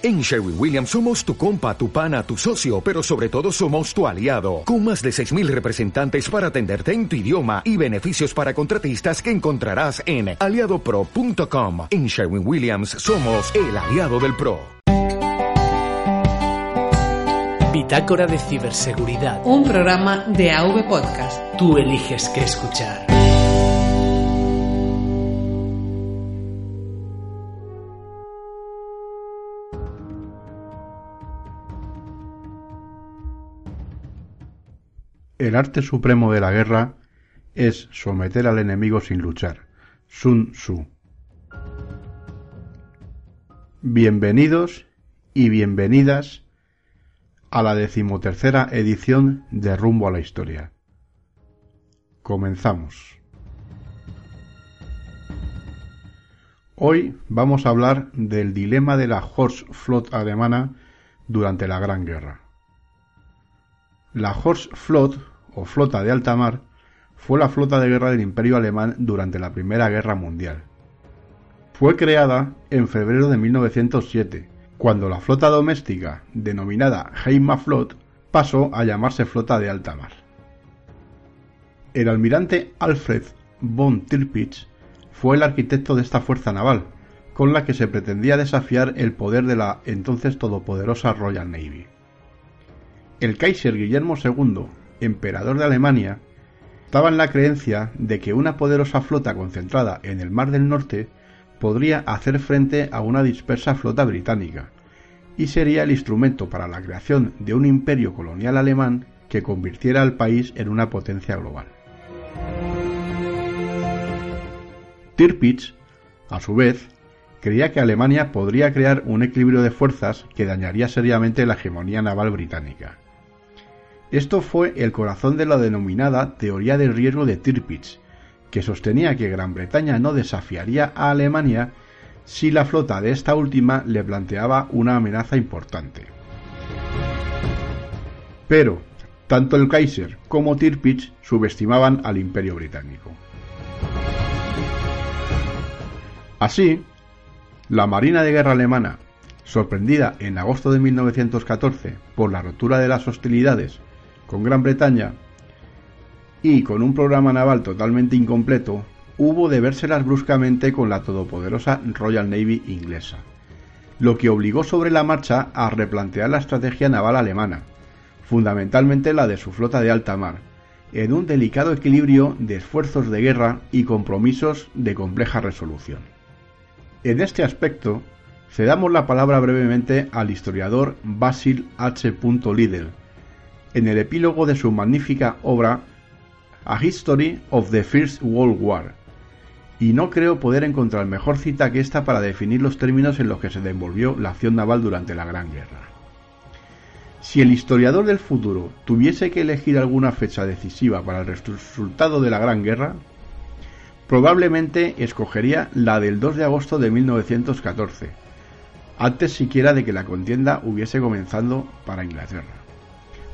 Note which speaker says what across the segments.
Speaker 1: En Sherwin Williams somos tu compa, tu pana, tu socio, pero sobre todo somos tu aliado, con más de 6.000 representantes para atenderte en tu idioma y beneficios para contratistas que encontrarás en aliadopro.com. En Sherwin Williams somos el aliado del PRO.
Speaker 2: Bitácora de Ciberseguridad.
Speaker 3: Un programa de AV Podcast.
Speaker 2: Tú eliges qué escuchar.
Speaker 4: El arte supremo de la guerra es someter al enemigo sin luchar. Sun Tzu. Bienvenidos y bienvenidas a la decimotercera edición de Rumbo a la Historia. Comenzamos. Hoy vamos a hablar del dilema de la Horst alemana durante la Gran Guerra. La Flot o flota de alta mar fue la flota de guerra del Imperio Alemán durante la Primera Guerra Mundial. Fue creada en febrero de 1907, cuando la flota doméstica, denominada Heimaflot, pasó a llamarse flota de alta mar. El almirante Alfred von Tirpitz fue el arquitecto de esta fuerza naval, con la que se pretendía desafiar el poder de la entonces todopoderosa Royal Navy. El Kaiser Guillermo II, emperador de Alemania, estaba en la creencia de que una poderosa flota concentrada en el Mar del Norte podría hacer frente a una dispersa flota británica, y sería el instrumento para la creación de un imperio colonial alemán que convirtiera al país en una potencia global. Tirpitz, a su vez, creía que Alemania podría crear un equilibrio de fuerzas que dañaría seriamente la hegemonía naval británica. Esto fue el corazón de la denominada teoría del riesgo de Tirpitz, que sostenía que Gran Bretaña no desafiaría a Alemania si la flota de esta última le planteaba una amenaza importante. Pero, tanto el Kaiser como Tirpitz subestimaban al imperio británico. Así, la Marina de Guerra alemana, sorprendida en agosto de 1914 por la rotura de las hostilidades con Gran Bretaña y con un programa naval totalmente incompleto, hubo de vérselas bruscamente con la todopoderosa Royal Navy inglesa, lo que obligó sobre la marcha a replantear la estrategia naval alemana, fundamentalmente la de su flota de alta mar, en un delicado equilibrio de esfuerzos de guerra y compromisos de compleja resolución. En este aspecto, cedamos la palabra brevemente al historiador Basil H. Liddell, en el epílogo de su magnífica obra A History of the First World War, y no creo poder encontrar mejor cita que esta para definir los términos en los que se desenvolvió la acción naval durante la Gran Guerra. Si el historiador del futuro tuviese que elegir alguna fecha decisiva para el resultado de la Gran Guerra, probablemente escogería la del 2 de agosto de 1914, antes siquiera de que la contienda hubiese comenzado para Inglaterra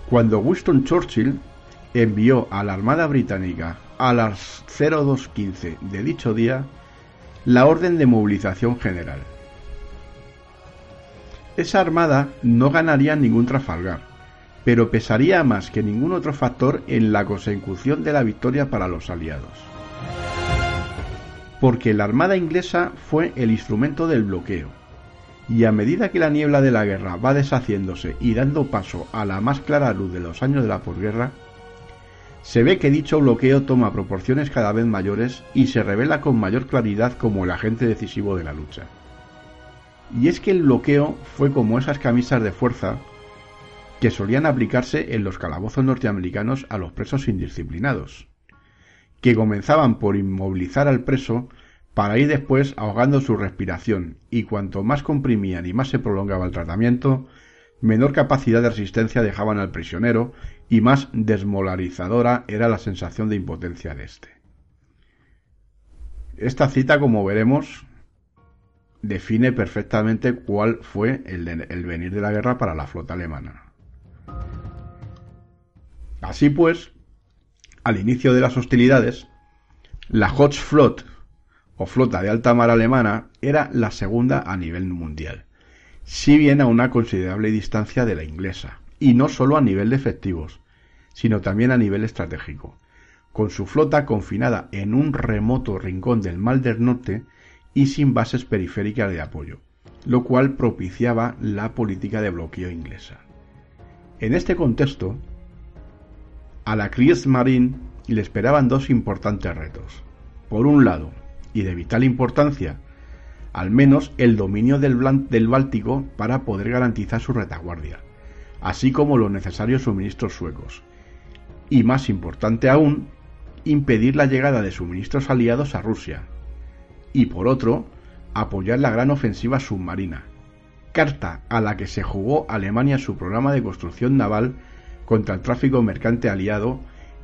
Speaker 4: cuando Winston Churchill envió a la Armada Británica a las 0215 de dicho día la orden de movilización general. Esa armada no ganaría ningún Trafalgar, pero pesaría más que ningún otro factor en la consecución de la victoria para los aliados. Porque la armada inglesa fue el instrumento del bloqueo, y a medida que la niebla de la guerra va deshaciéndose y dando paso a la más clara luz de los años de la posguerra, se ve que dicho bloqueo toma proporciones cada vez mayores y se revela con mayor claridad como el agente decisivo de la lucha. Y es que el bloqueo fue como esas camisas de fuerza que solían aplicarse en los calabozos norteamericanos a los presos indisciplinados, que comenzaban por inmovilizar al preso para ir después ahogando su respiración, y cuanto más comprimían y más se prolongaba el tratamiento, menor capacidad de resistencia dejaban al prisionero y más desmolarizadora era la sensación de impotencia de éste. Esta cita, como veremos, define perfectamente cuál fue el, venir de la guerra para la flota alemana. Así pues, al inicio de las hostilidades, la Hochflot o flota de alta mar alemana era la segunda a nivel mundial si bien a una considerable distancia de la inglesa, y no solo a nivel de efectivos, sino también a nivel estratégico, con su flota confinada en un remoto rincón del Mar del Norte y sin bases periféricas de apoyo, lo cual propiciaba la política de bloqueo inglesa. En este contexto, a la Kriegsmarine le esperaban dos importantes retos. Por un lado, y de vital importancia, al menos el dominio del, Báltico para poder garantizar su retaguardia, así como los necesarios suministros suecos. Y más importante aún, impedir la llegada de suministros aliados a Rusia. Y por otro, apoyar la gran ofensiva submarina, carta a la que se jugó Alemania su programa de construcción naval contra el tráfico mercante aliado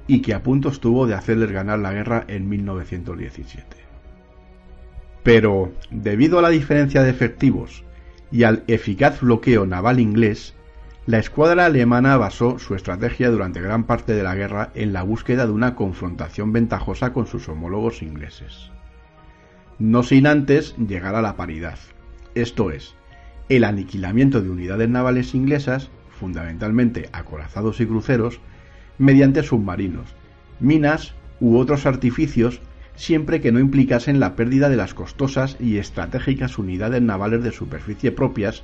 Speaker 4: y que a punto estuvo de hacerles ganar la guerra en 1917. Pero, debido a la diferencia de efectivos y al eficaz bloqueo naval inglés, la escuadra alemana basó su estrategia durante gran parte de la guerra en la búsqueda de una confrontación ventajosa con sus homólogos ingleses. No sin antes llegar a la paridad, esto es, el aniquilamiento de unidades navales inglesas, fundamentalmente acorazados y cruceros, mediante submarinos, minas u otros artificios siempre que no implicasen la pérdida de las costosas y estratégicas unidades navales de superficie propias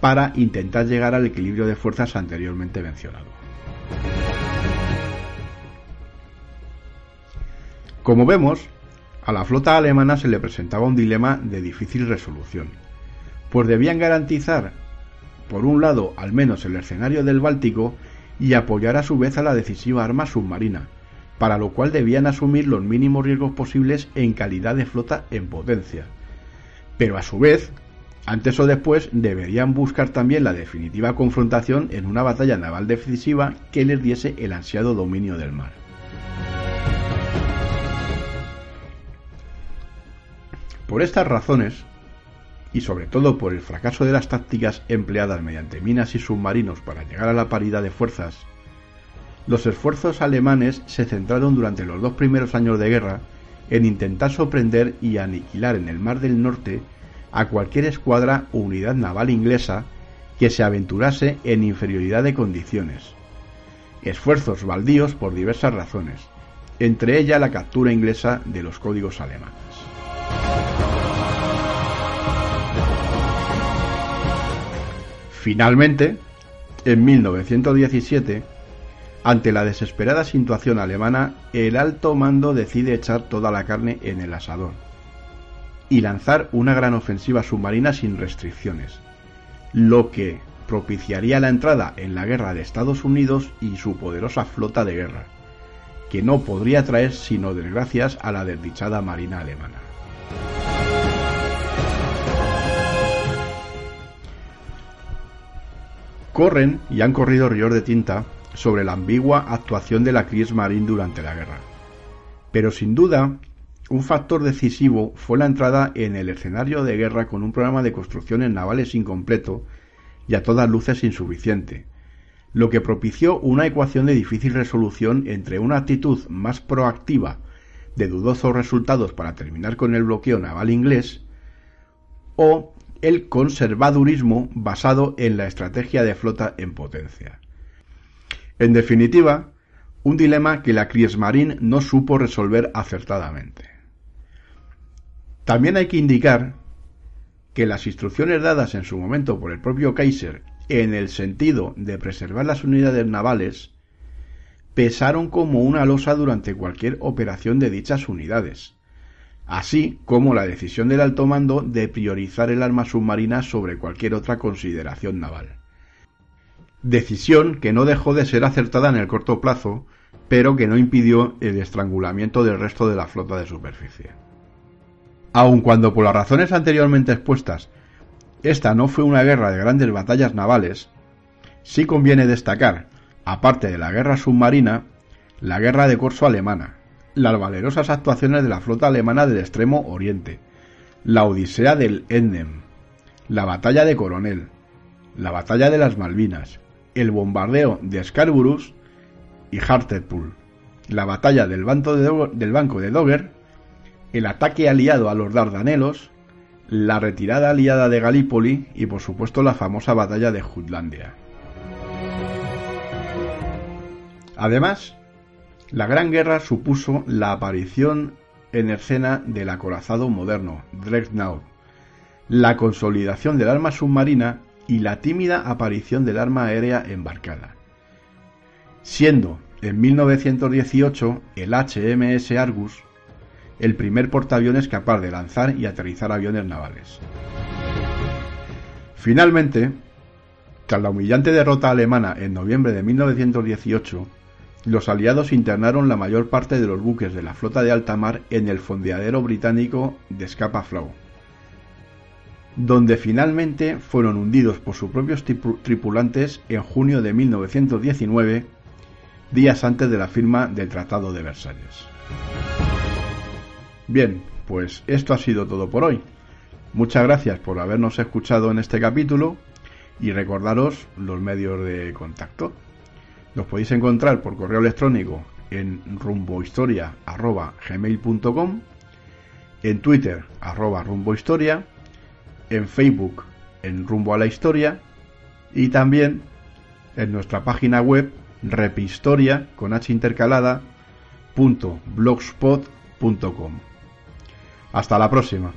Speaker 4: para intentar llegar al equilibrio de fuerzas anteriormente mencionado. Como vemos, a la flota alemana se le presentaba un dilema de difícil resolución, pues debían garantizar, por un lado, al menos el escenario del Báltico y apoyar a su vez a la decisiva arma submarina, para lo cual debían asumir los mínimos riesgos posibles en calidad de flota en potencia. Pero a su vez, antes o después deberían buscar también la definitiva confrontación en una batalla naval decisiva que les diese el ansiado dominio del mar. Por estas razones, y sobre todo por el fracaso de las tácticas empleadas mediante minas y submarinos para llegar a la paridad de fuerzas, los esfuerzos alemanes se centraron durante los dos primeros años de guerra en intentar sorprender y aniquilar en el Mar del Norte a cualquier escuadra o unidad naval inglesa que se aventurase en inferioridad de condiciones. Esfuerzos baldíos por diversas razones, entre ellas la captura inglesa de los códigos alemanes. Finalmente, en 1917, ante la desesperada situación alemana, el alto mando decide echar toda la carne en el asador y lanzar una gran ofensiva submarina sin restricciones, lo que propiciaría la entrada en la guerra de Estados Unidos y su poderosa flota de guerra, que no podría traer sino desgracias a la desdichada marina alemana. Corren y han corrido ríos de tinta sobre la ambigua actuación de la Kriegsmarine durante la guerra. Pero sin duda, un factor decisivo fue la entrada en el escenario de guerra con un programa de construcciones navales incompleto y a todas luces insuficiente, lo que propició una ecuación de difícil resolución entre una actitud más proactiva de dudosos resultados para terminar con el bloqueo naval inglés o el conservadurismo basado en la estrategia de flota en potencia. En definitiva, un dilema que la Kriegsmarine no supo resolver acertadamente. También hay que indicar que las instrucciones dadas en su momento por el propio Kaiser en el sentido de preservar las unidades navales pesaron como una losa durante cualquier operación de dichas unidades, así como la decisión del alto mando de priorizar el arma submarina sobre cualquier otra consideración naval. Decisión que no dejó de ser acertada en el corto plazo, pero que no impidió el estrangulamiento del resto de la flota de superficie. Aun cuando por las razones anteriormente expuestas esta no fue una guerra de grandes batallas navales, sí conviene destacar, aparte de la guerra submarina, la guerra de corso alemana, las valerosas actuaciones de la flota alemana del Extremo Oriente, la Odisea del Endem, la batalla de Coronel, la batalla de las Malvinas, el bombardeo de Scarborough y Hartlepool, la batalla del, banco de, del Banco de Dogger, el ataque aliado a los Dardanelos, la retirada aliada de Galípoli y por supuesto la famosa batalla de Jutlandia. Además, la Gran Guerra supuso la aparición en escena del acorazado moderno, Dreadnought, la consolidación del arma submarina y la tímida aparición del arma aérea embarcada. Siendo en 1918 el HMS Argus el primer portaaviones capaz de lanzar y aterrizar aviones navales. Finalmente, tras la humillante derrota alemana en noviembre de 1918, los aliados internaron la mayor parte de los buques de la flota de alta mar en el fondeadero británico de Scapa Flow, donde finalmente fueron hundidos por sus propios tripulantes en junio de 1919, días antes de la firma del Tratado de Versalles. Bien, pues esto ha sido todo por hoy. Muchas gracias por habernos escuchado en este capítulo y recordaros los medios de contacto. Los podéis encontrar por correo electrónico en rumbohistoria.gmail.com, en Twitter arroba en Facebook en Rumbo a la Historia y también en nuestra página web repistoria con h intercalada. Hasta la próxima.